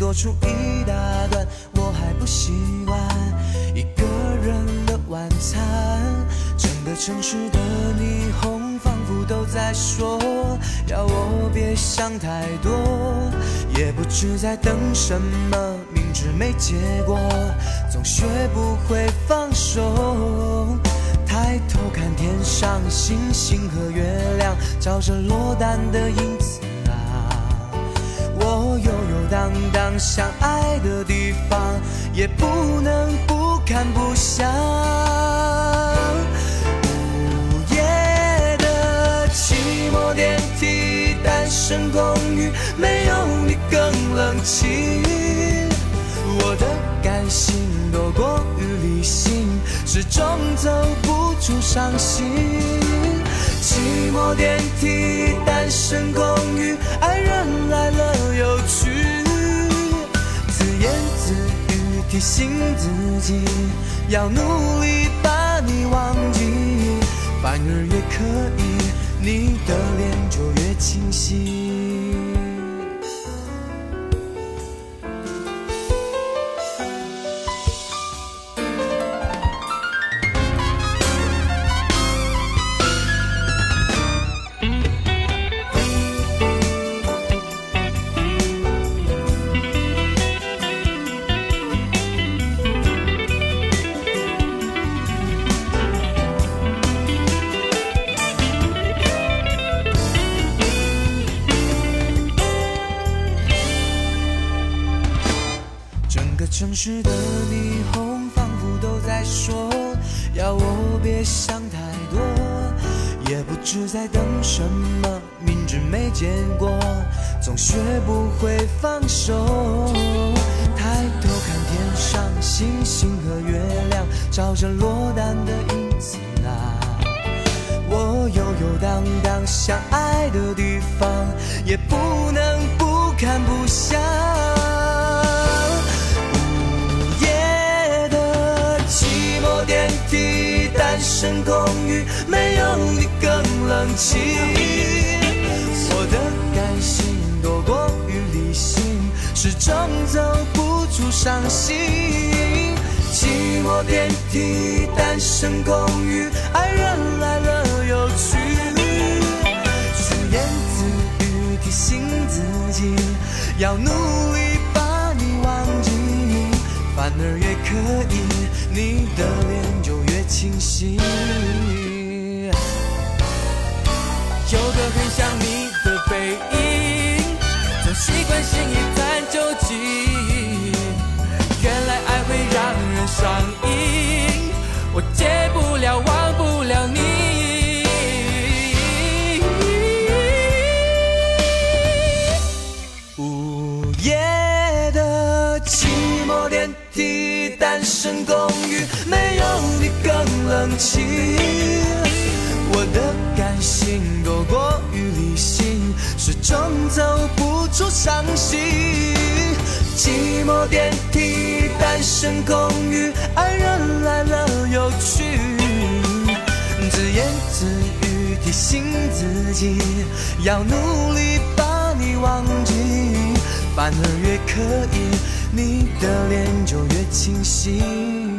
多出一大段，我还不习惯一个人的晚餐。整个城市的霓虹，仿佛都在说，要我别想太多。也不知在等什么，明知没结果，总学不会放手。抬头看天上星星和月亮，照着落单的影子啊。我有荡荡相爱的地方，也不能不看不想。午夜的寂寞电梯，单身公寓，没有你更冷清。我的感性多过于理性，始终走不。出伤心，寂寞电梯，单身公寓，爱人来了又去，提醒自己，要努力把你忘记，反而越刻意，你的脸就越清晰。个城市的霓虹仿佛都在说，要我别想太多，也不知在等什么，明知没结果，总学不会放手。抬头看天上星星和月亮，照着落单的影子啊。我游游荡荡想爱的地方，也不能不看不想。身公寓没有你更冷清，我的感性多过于理性，始终走不出伤心。寂寞电梯，单身公寓，爱人来了又去，自言自语提醒自己，要努力把你忘记，反而越刻意，你的脸就。清醒，有个很像你的背影，总习惯心一探究竟。原来爱会让人上瘾，我戒不了，忘不了你。午夜的寂寞电梯，单身公寓，没有你更。冷清，我的感性多过于理性，始终走不出伤心。寂寞电梯，单身公寓，爱人来了又去，自言自语提醒自己，要努力把你忘记，反而越刻意，你的脸就越清晰。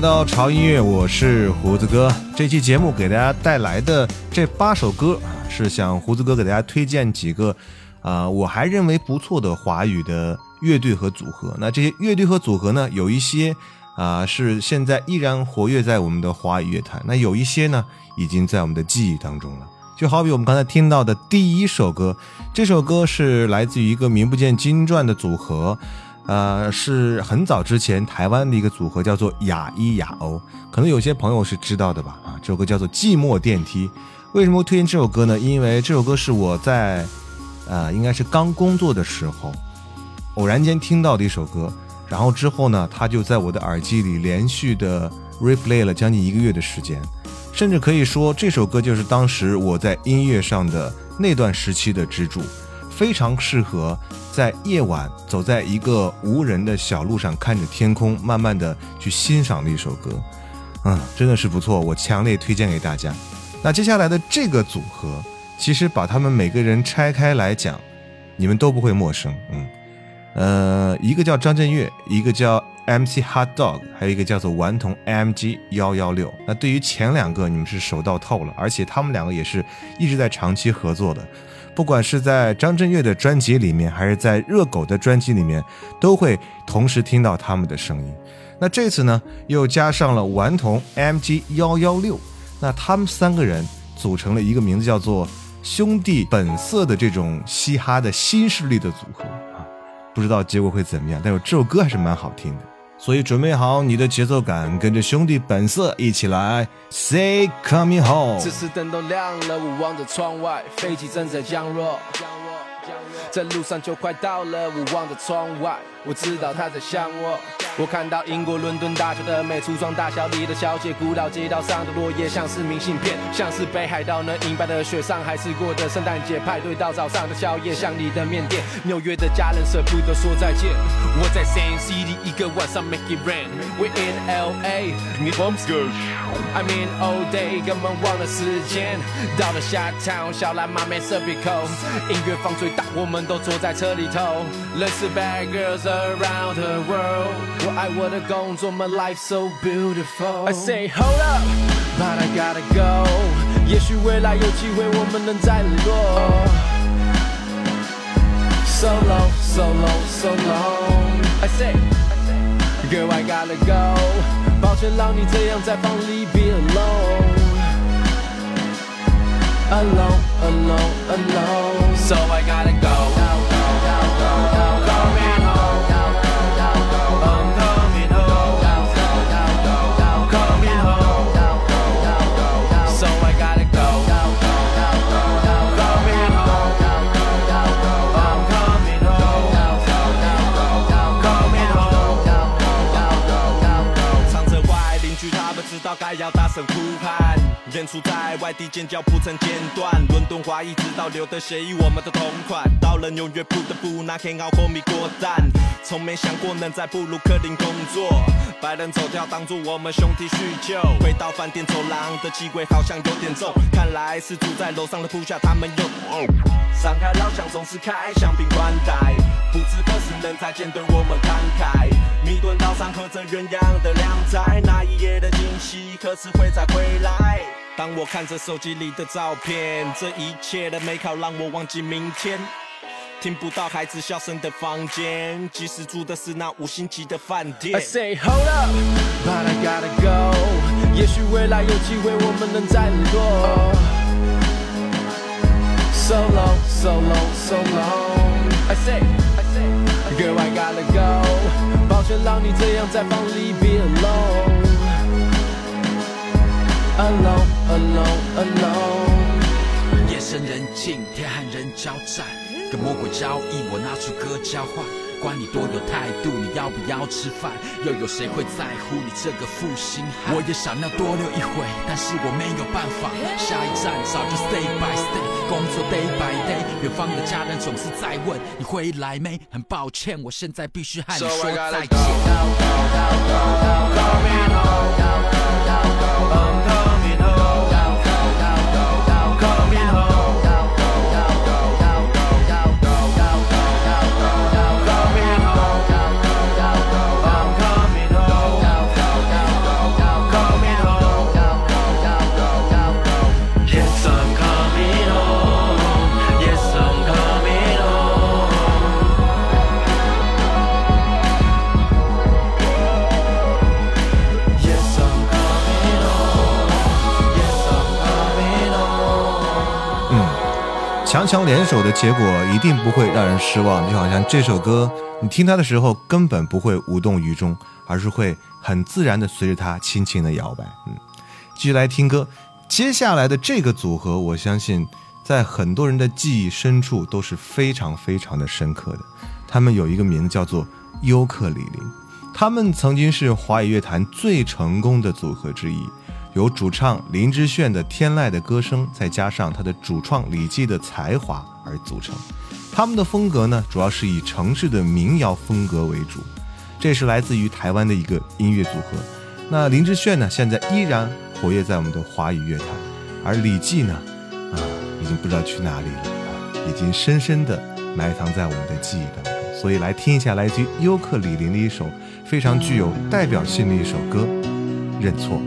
来到潮音乐，我是胡子哥。这期节目给大家带来的这八首歌，是想胡子哥给大家推荐几个啊，我还认为不错的华语的乐队和组合。那这些乐队和组合呢，有一些啊是现在依然活跃在我们的华语乐坛，那有一些呢已经在我们的记忆当中了。就好比我们刚才听到的第一首歌，这首歌是来自于一个名不见经传的组合。呃，是很早之前台湾的一个组合，叫做雅一雅欧，可能有些朋友是知道的吧？啊，这首歌叫做《寂寞电梯》。为什么推荐这首歌呢？因为这首歌是我在，呃，应该是刚工作的时候，偶然间听到的一首歌，然后之后呢，它就在我的耳机里连续的 replay 了将近一个月的时间，甚至可以说这首歌就是当时我在音乐上的那段时期的支柱。非常适合在夜晚走在一个无人的小路上，看着天空，慢慢的去欣赏的一首歌，嗯，真的是不错，我强烈推荐给大家。那接下来的这个组合，其实把他们每个人拆开来讲，你们都不会陌生，嗯，呃，一个叫张震岳，一个叫 MC Hot Dog，还有一个叫做顽童 MG 幺幺六。那对于前两个，你们是熟到透了，而且他们两个也是一直在长期合作的。不管是在张震岳的专辑里面，还是在热狗的专辑里面，都会同时听到他们的声音。那这次呢，又加上了顽童 MG 幺幺六，那他们三个人组成了一个名字叫做“兄弟本色”的这种嘻哈的新势力的组合啊，不知道结果会怎么样，但是这首歌还是蛮好听的。所以准备好你的节奏感，跟着兄弟本色一起来。Say coming home。这时灯都亮了，我望着窗外，飞机正在降落。在路上就快到了，我望着窗外，我知道他在想我。我看到英国伦敦大桥的美，橱窗大小里的小姐，古老街道上的落叶像是明信片，像是北海道那银白的雪。上海市过的圣诞节派对到早上的宵夜，像你的面店。纽约的家人舍不得说再见。我在 San City 一个晚上 make it rain。We're in LA，你 bumps girl。I'm in all day，根本忘了时间。到了下 town，小蓝马没 serve it cold，音乐放最大，我们。都坐在车里头，认识 bad girls around the world。我爱我的工作，my life so beautiful。I say hold up，but I gotta go。也许未来有机会，我们能再联络。So long, so long, so long。I say girl I gotta go。抱歉让你这样在房里 be alone。Alone, alone, alone. So I gotta go. 该要大声呼喊，演出在外地尖叫不曾间断。伦敦华裔直到留的协议，我们的同款。到了纽约不得不拿 King out homie 过蛋，从没想过能在布鲁克林工作。白人走跳当作我们兄弟叙旧。回到饭店走廊的气味好像有点重，看来是住在楼上的铺下他们又。上海老乡总是开香槟款待，不知何时能再见对我们慷慨。米顿岛上喝着鸳鸯的凉菜，那一夜的惊喜何时会再回来？当我看着手机里的照片，这一切的美好让我忘记明天。听不到孩子笑声的房间，即使住的是那五星级的饭店。I say hold up, but I gotta go。也许未来有机会我们能再联络。So long, so long, so long。I say, girl I gotta go，抱歉让你这样在放里 be alone，alone alone alone。夜深人静，天寒人交战，跟魔鬼交易，我拿出歌交换。管你多有态度，你要不要吃饭？又有谁会在乎你这个负心汉？我也想要多留一会，但是我没有办法。下一站早就 stay by stay，工作 day by day。远方的家人总是在问你回来没？很抱歉，我现在必须和你说再见。强强联手的结果一定不会让人失望，就好像这首歌，你听它的时候根本不会无动于衷，而是会很自然的随着它轻轻的摇摆。嗯，继续来听歌，接下来的这个组合，我相信在很多人的记忆深处都是非常非常的深刻的。他们有一个名字叫做尤克里里，他们曾经是华语乐坛最成功的组合之一。由主唱林志炫的天籁的歌声，再加上他的主创李记的才华而组成。他们的风格呢，主要是以城市的民谣风格为主。这是来自于台湾的一个音乐组合。那林志炫呢，现在依然活跃在我们的华语乐坛，而李记呢，啊，已经不知道去哪里了，已经深深的埋藏在我们的记忆当中。所以来听一下来自于尤克里林的一首非常具有代表性的一首歌《认错》。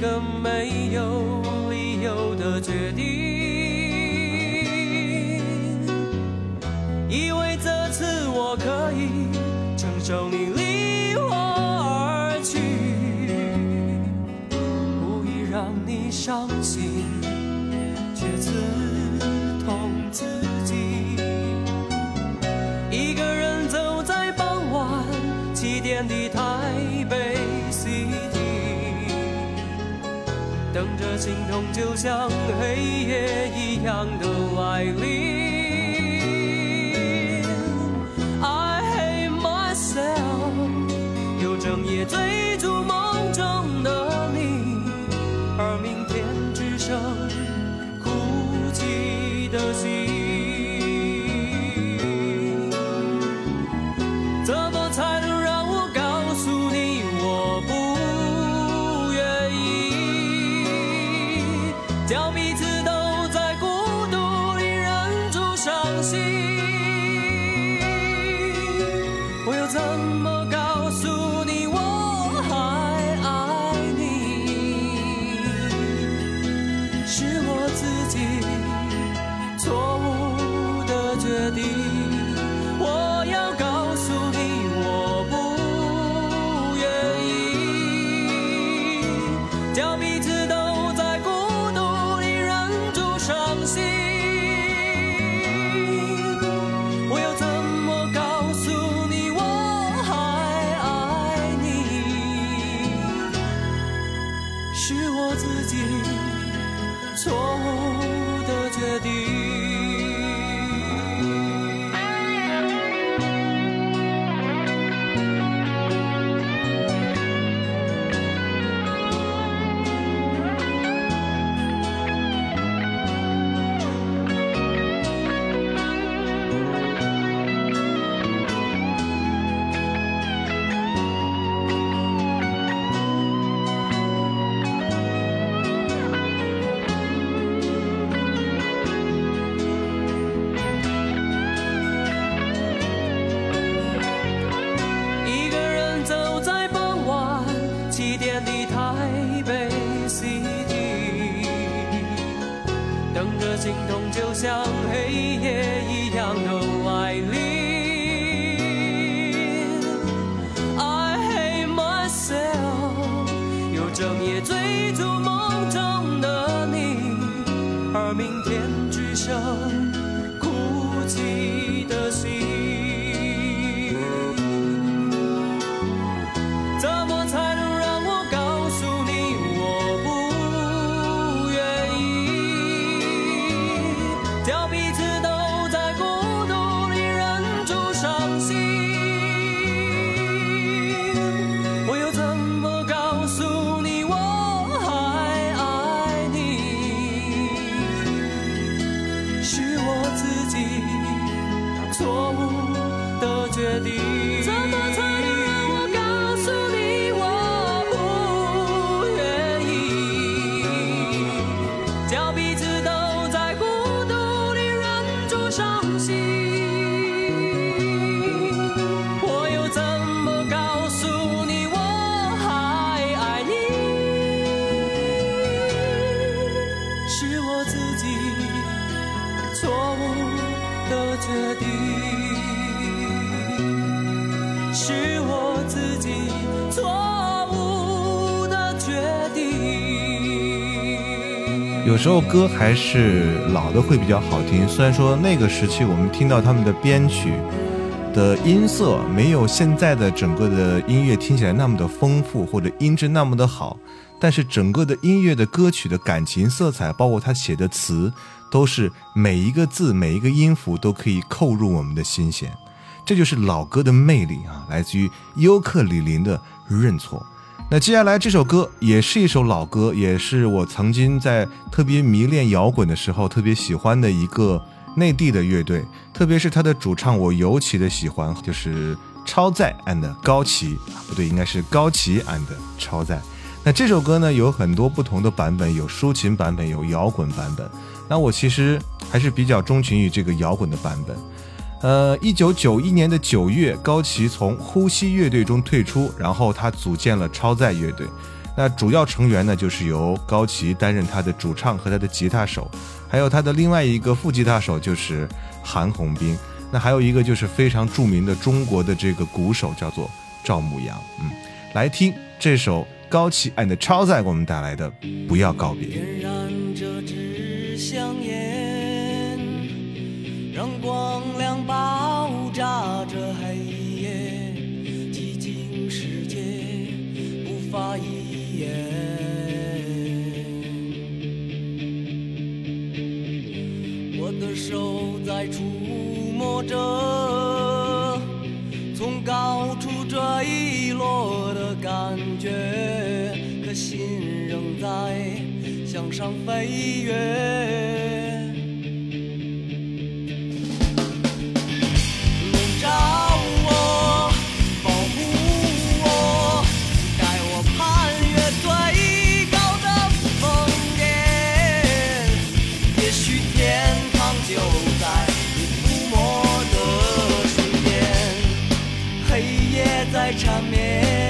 个没有心痛就像黑夜一样的来临。时候歌还是老的会比较好听，虽然说那个时期我们听到他们的编曲的音色没有现在的整个的音乐听起来那么的丰富，或者音质那么的好，但是整个的音乐的歌曲的感情色彩，包括他写的词，都是每一个字、每一个音符都可以扣入我们的心弦。这就是老歌的魅力啊，来自于尤克里林的认错。那接下来这首歌也是一首老歌，也是我曾经在特别迷恋摇滚的时候特别喜欢的一个内地的乐队，特别是他的主唱，我尤其的喜欢，就是超载 and 高旗，不对，应该是高旗 and 超载。那这首歌呢有很多不同的版本，有抒情版本，有摇滚版本。那我其实还是比较钟情于这个摇滚的版本。呃，一九九一年的九月，高旗从呼吸乐队中退出，然后他组建了超载乐队。那主要成员呢，就是由高旗担任他的主唱和他的吉他手，还有他的另外一个副吉他手就是韩红斌。那还有一个就是非常著名的中国的这个鼓手，叫做赵牧阳。嗯，来听这首高旗 and 超载给我们带来的《不要告别》。点燃这支香烟，让光亮爆炸这黑夜，寂静世界无法一言。我的手在触摸着从高处坠落的感觉，可心仍在向上飞跃。在缠绵，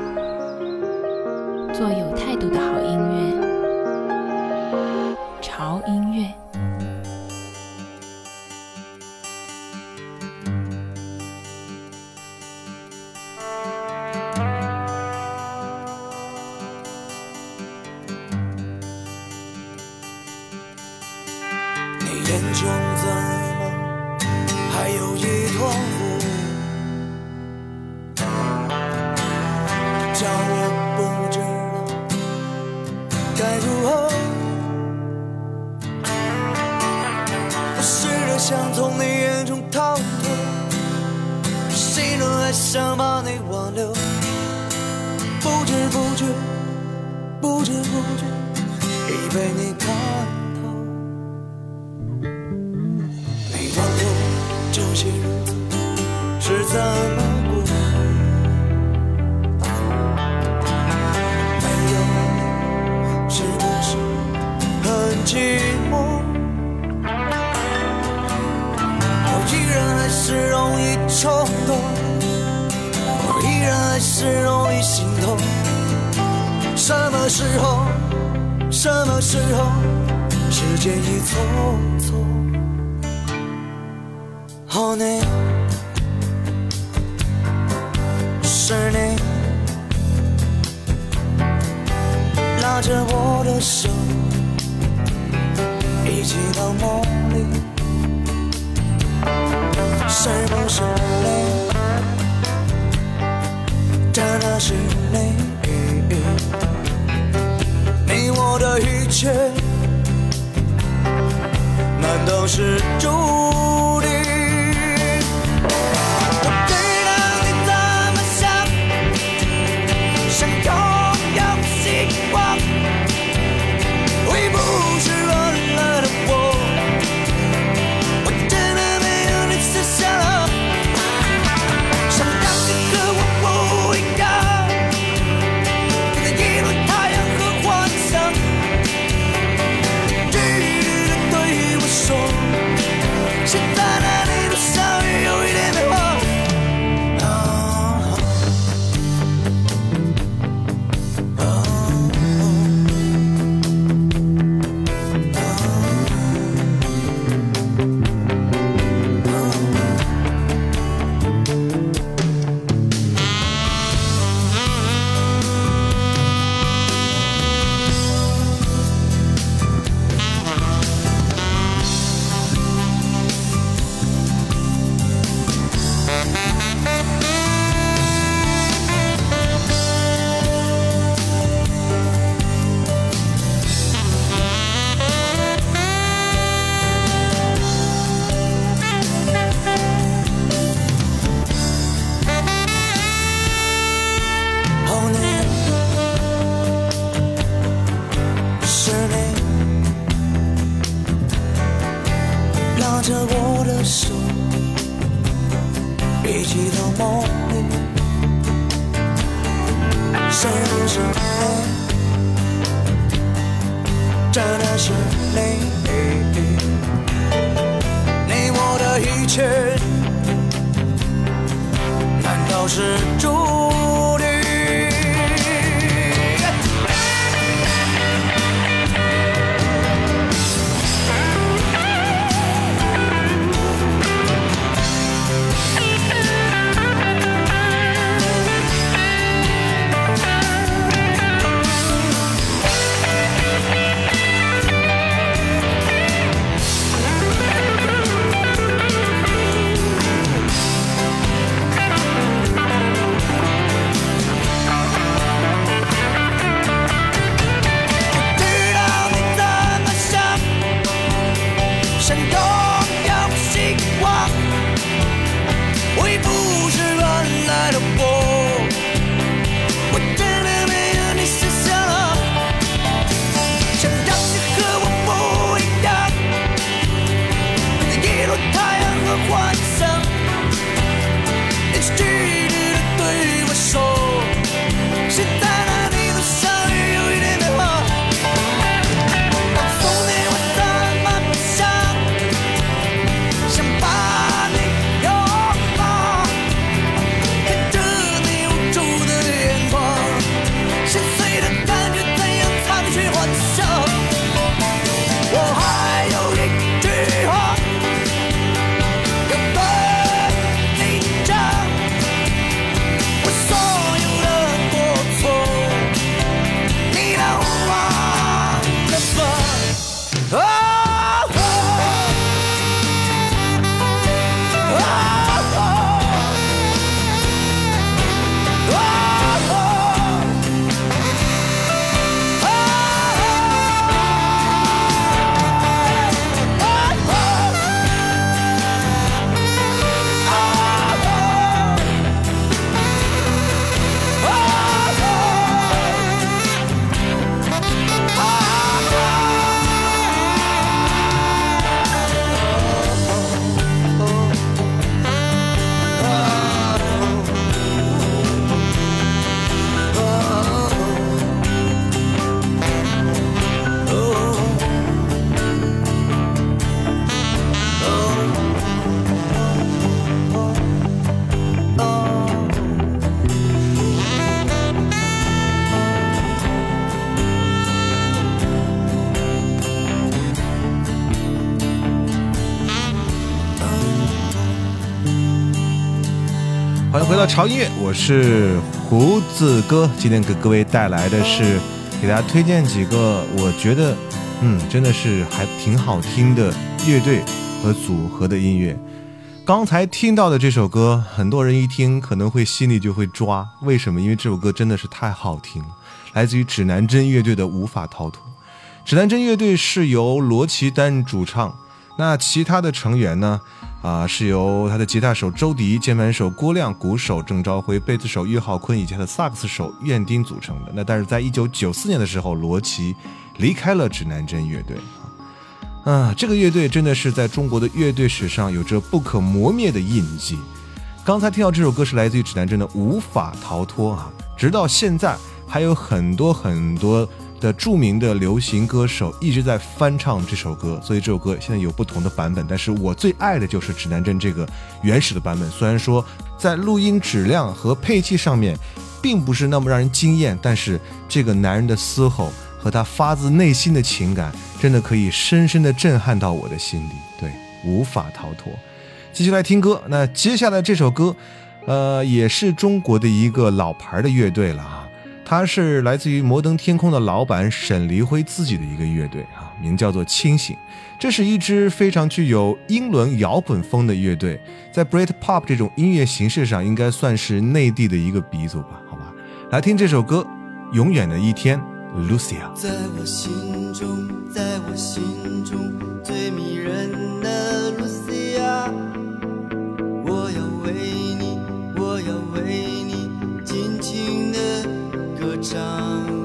都是泪真的是你你我的一切难道是注定回到潮音乐，我是胡子哥。今天给各位带来的是给大家推荐几个我觉得嗯真的是还挺好听的乐队和组合的音乐。刚才听到的这首歌，很多人一听可能会心里就会抓，为什么？因为这首歌真的是太好听了，来自于指南针乐队的《无法逃脱》。指南针乐队是由罗奇担主唱，那其他的成员呢？啊，是由他的吉他手周迪、键盘手郭亮、鼓手郑朝辉、贝斯手岳浩坤以及他的萨克斯手苑丁组成的。那但是在一九九四年的时候，罗琦离开了指南针乐队。啊，这个乐队真的是在中国的乐队史上有着不可磨灭的印记。刚才听到这首歌是来自于指南针的《无法逃脱》啊，直到现在还有很多很多的著名的流行歌手一直在翻唱这首歌，所以这首歌现在有不同的版本。但是我最爱的就是指南针这个原始的版本，虽然说在录音质量和配器上面并不是那么让人惊艳，但是这个男人的嘶吼和他发自内心的情感，真的可以深深的震撼到我的心里。对，无法逃脱。继续来听歌，那接下来这首歌，呃，也是中国的一个老牌的乐队了啊，它是来自于摩登天空的老板沈黎辉自己的一个乐队啊，名叫做清醒。这是一支非常具有英伦摇滚风的乐队，在 Britpop 这种音乐形式上，应该算是内地的一个鼻祖吧？好吧，来听这首歌《永远的一天》，Lucia。在我心中，在我心中最迷人的 Lucia，我要张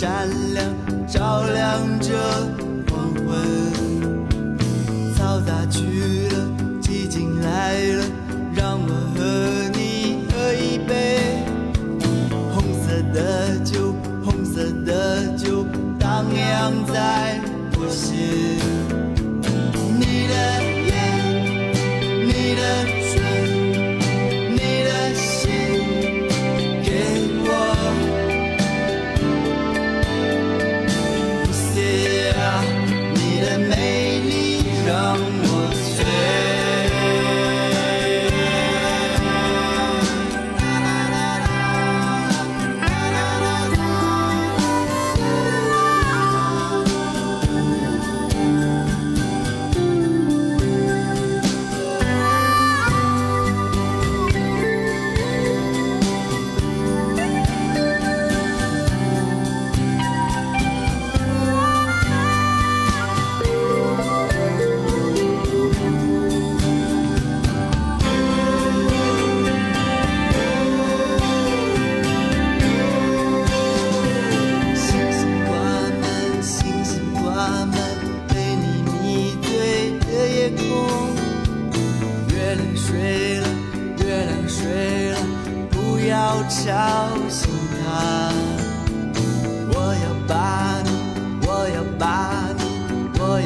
闪亮，照亮着黄昏。嘈杂去了，寂静来了，让我和你喝一杯红色的酒，红色的酒荡漾在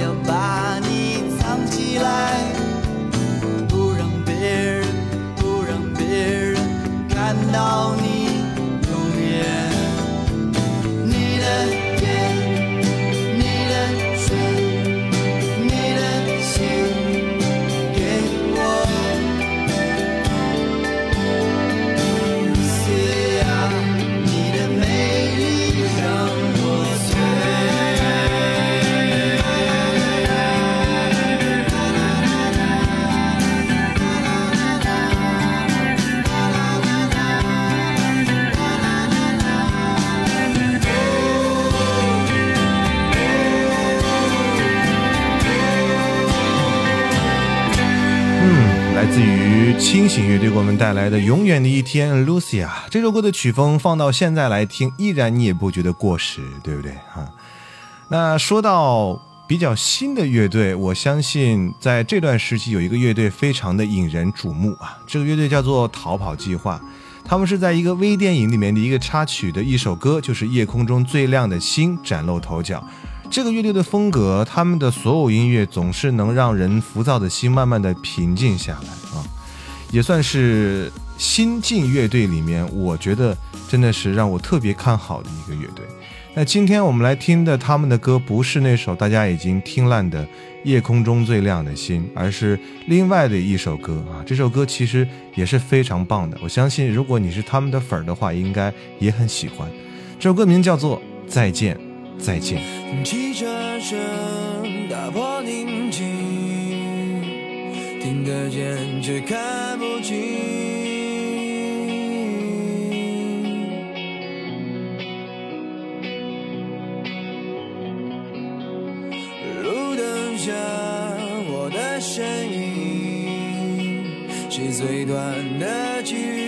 样吧于清醒乐队给我们带来的《永远的一天》，Lucy 啊这首歌的曲风放到现在来听，依然你也不觉得过时，对不对哈？那说到比较新的乐队，我相信在这段时期有一个乐队非常的引人瞩目啊，这个乐队叫做逃跑计划。他们是在一个微电影里面的一个插曲的一首歌，就是《夜空中最亮的星》崭露头角。这个乐队的风格，他们的所有音乐总是能让人浮躁的心慢慢的平静下来啊，也算是新晋乐队里面，我觉得真的是让我特别看好的一个乐队。那今天我们来听的他们的歌，不是那首大家已经听烂的《夜空中最亮的星》，而是另外的一首歌啊。这首歌其实也是非常棒的，我相信如果你是他们的粉儿的话，应该也很喜欢。这首歌名叫做《再见，再见》。汽车声打破宁静，听得见却看不清。路灯下我的身影，是最短的距离，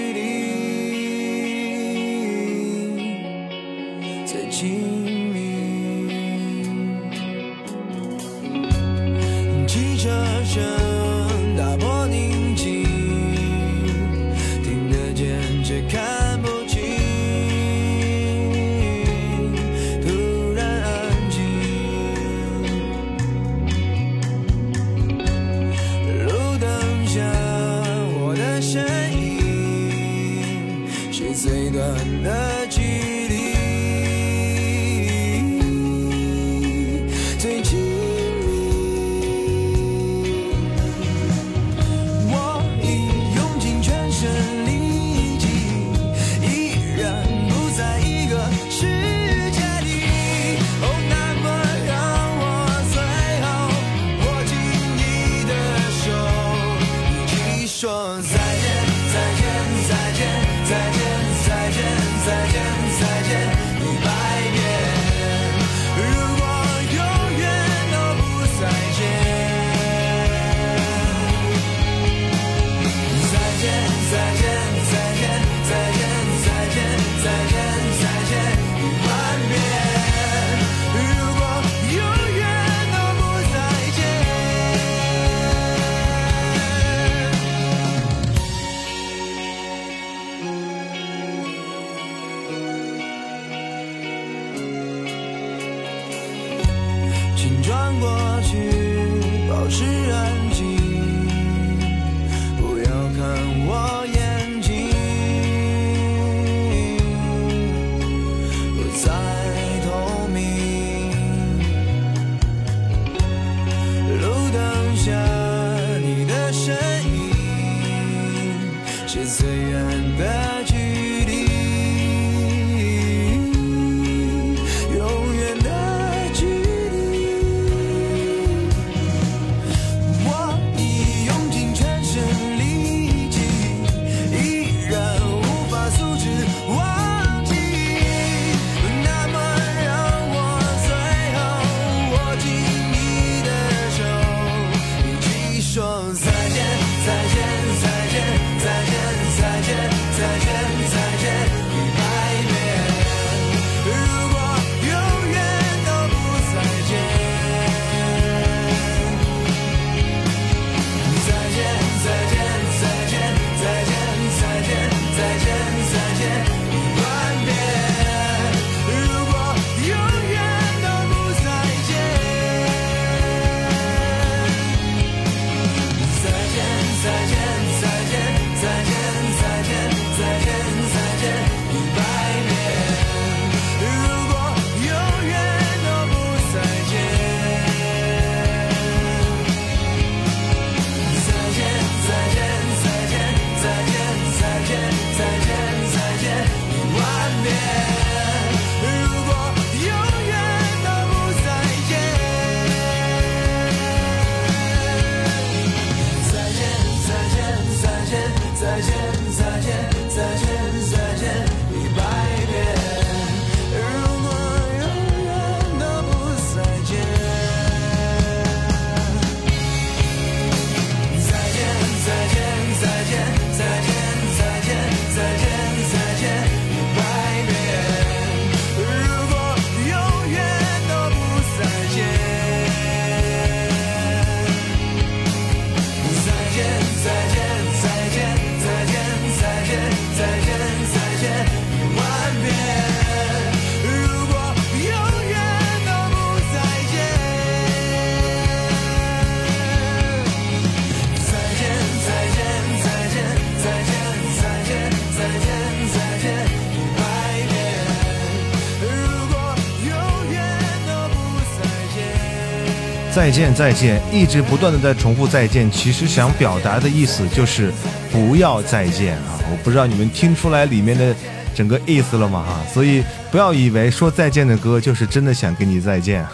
再见，再见，一直不断的在重复再见，其实想表达的意思就是不要再见啊！我不知道你们听出来里面的整个意思了吗？哈，所以不要以为说再见的歌就是真的想跟你再见。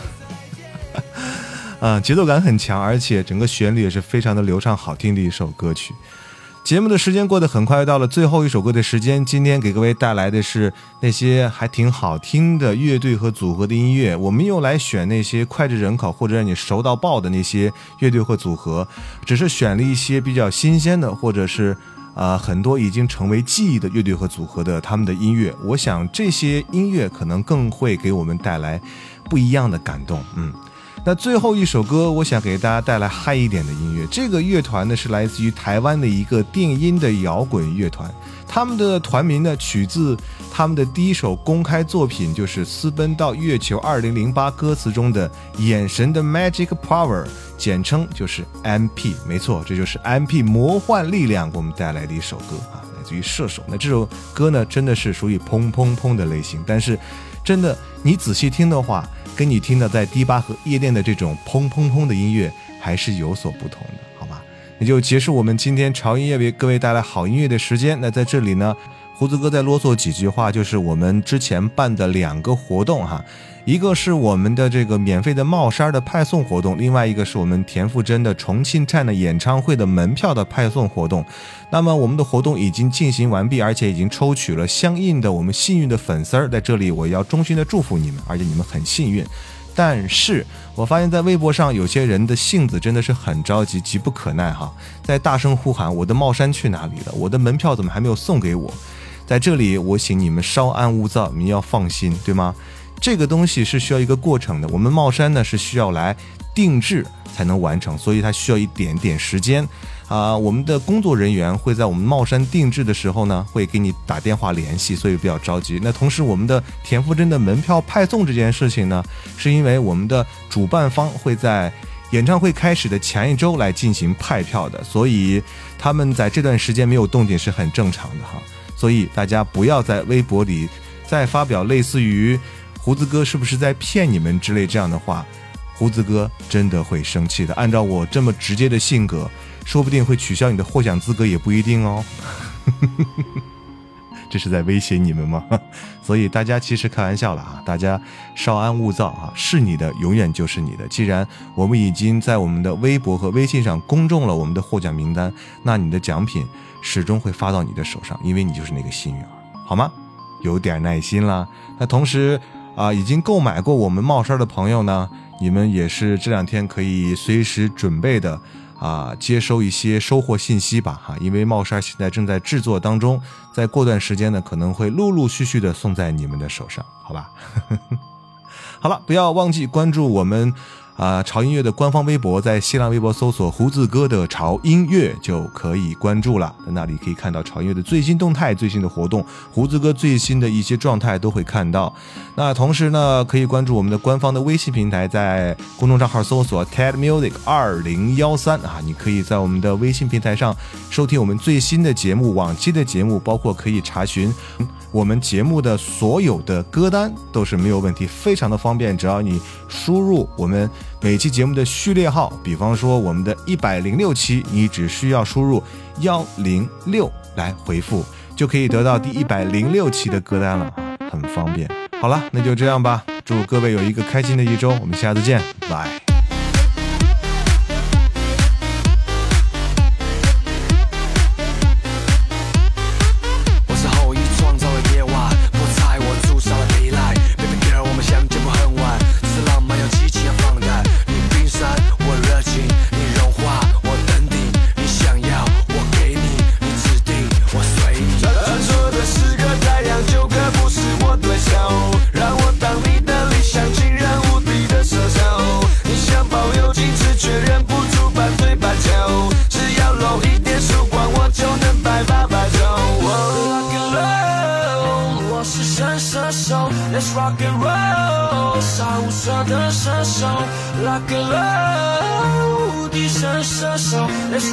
啊，节奏感很强，而且整个旋律也是非常的流畅好听的一首歌曲。节目的时间过得很快，又到了最后一首歌的时间。今天给各位带来的是那些还挺好听的乐队和组合的音乐。我们又来选那些脍炙人口或者让你熟到爆的那些乐队或组合，只是选了一些比较新鲜的，或者是啊、呃很多已经成为记忆的乐队和组合的他们的音乐。我想这些音乐可能更会给我们带来不一样的感动。嗯。那最后一首歌，我想给大家带来嗨一点的音乐。这个乐团呢是来自于台湾的一个电音的摇滚乐团，他们的团名呢取自他们的第一首公开作品，就是《私奔到月球2008》歌词中的“眼神的 Magic Power”，简称就是 MP。没错，这就是 MP 魔幻力量给我们带来的一首歌啊，自于射手。那这首歌呢，真的是属于砰砰砰的类型，但是真的你仔细听的话，跟你听的在迪吧和夜店的这种砰砰砰的音乐还是有所不同的，好吧？也就结束我们今天潮音乐为各位带来好音乐的时间。那在这里呢，胡子哥再啰嗦几句话，就是我们之前办的两个活动哈，一个是我们的这个免费的帽衫的派送活动，另外一个是我们田馥甄的重庆站的演唱会的门票的派送活动。那么我们的活动已经进行完毕，而且已经抽取了相应的我们幸运的粉丝儿，在这里我要衷心的祝福你们，而且你们很幸运。但是我发现，在微博上有些人的性子真的是很着急，急不可耐哈，在大声呼喊：“我的帽衫去哪里了？我的门票怎么还没有送给我？”在这里，我请你们稍安勿躁，你们要放心，对吗？这个东西是需要一个过程的，我们帽衫呢是需要来定制才能完成，所以它需要一点点时间啊，我们的工作人员会在我们帽衫定制的时候呢，会给你打电话联系，所以不要着急。那同时，我们的田馥甄的门票派送这件事情呢，是因为我们的主办方会在演唱会开始的前一周来进行派票的，所以他们在这段时间没有动静是很正常的哈。所以大家不要在微博里再发表类似于“胡子哥是不是在骗你们”之类这样的话，胡子哥真的会生气的。按照我这么直接的性格。说不定会取消你的获奖资格，也不一定哦。这是在威胁你们吗？所以大家其实开玩笑了啊，大家稍安勿躁啊，是你的永远就是你的。既然我们已经在我们的微博和微信上公众了我们的获奖名单，那你的奖品始终会发到你的手上，因为你就是那个幸运儿，好吗？有点耐心啦。那同时啊，已经购买过我们帽衫的朋友呢，你们也是这两天可以随时准备的。啊，接收一些收货信息吧，哈，因为帽衫现在正在制作当中，在过段时间呢，可能会陆陆续续的送在你们的手上，好吧？好了，不要忘记关注我们。啊，潮音乐的官方微博，在新浪微博搜索“胡子哥的潮音乐”就可以关注了。在那里可以看到潮音乐的最新动态、最新的活动，胡子哥最新的一些状态都会看到。那同时呢，可以关注我们的官方的微信平台，在公众账号搜索 “TED Music 二零幺三”啊，你可以在我们的微信平台上收听我们最新的节目、往期的节目，包括可以查询我们节目的所有的歌单，都是没有问题，非常的方便。只要你输入我们。每期节目的序列号，比方说我们的一百零六期，你只需要输入幺零六来回复，就可以得到第一百零六期的歌单了，很方便。好了，那就这样吧，祝各位有一个开心的一周，我们下次见，拜。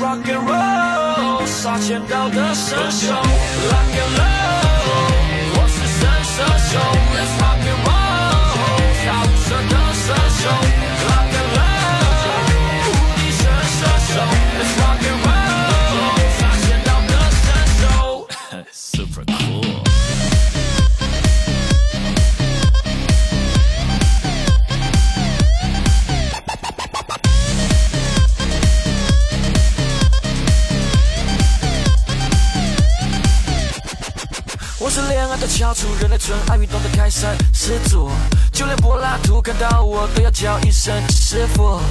rock and roll，撒钱到的伸手，rock and roll。师祖，就连柏拉图看到我都要叫一声师傅。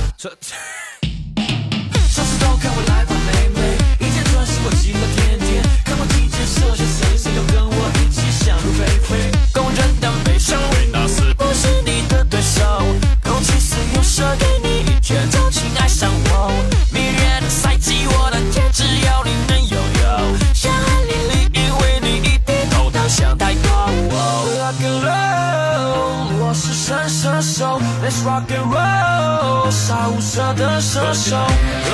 射手。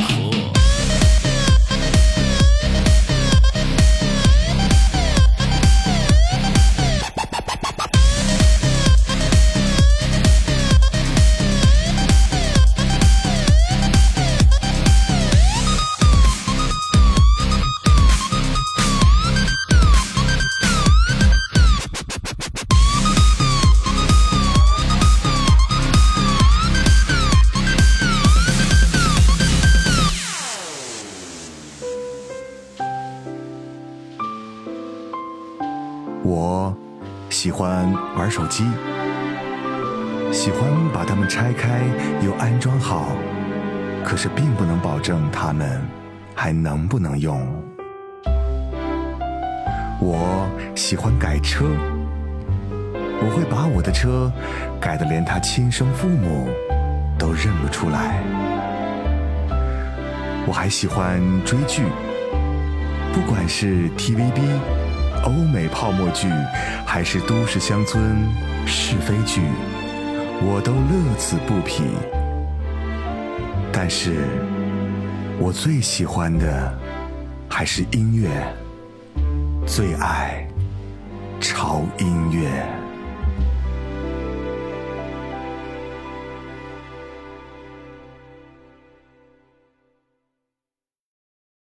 河还能不能用。我喜欢改车，我会把我的车改得连他亲生父母都认不出来。我还喜欢追剧，不管是 TVB、欧美泡沫剧，还是都市乡村是非剧，我都乐此不疲。但是，我最喜欢的还是音乐，最爱潮音乐。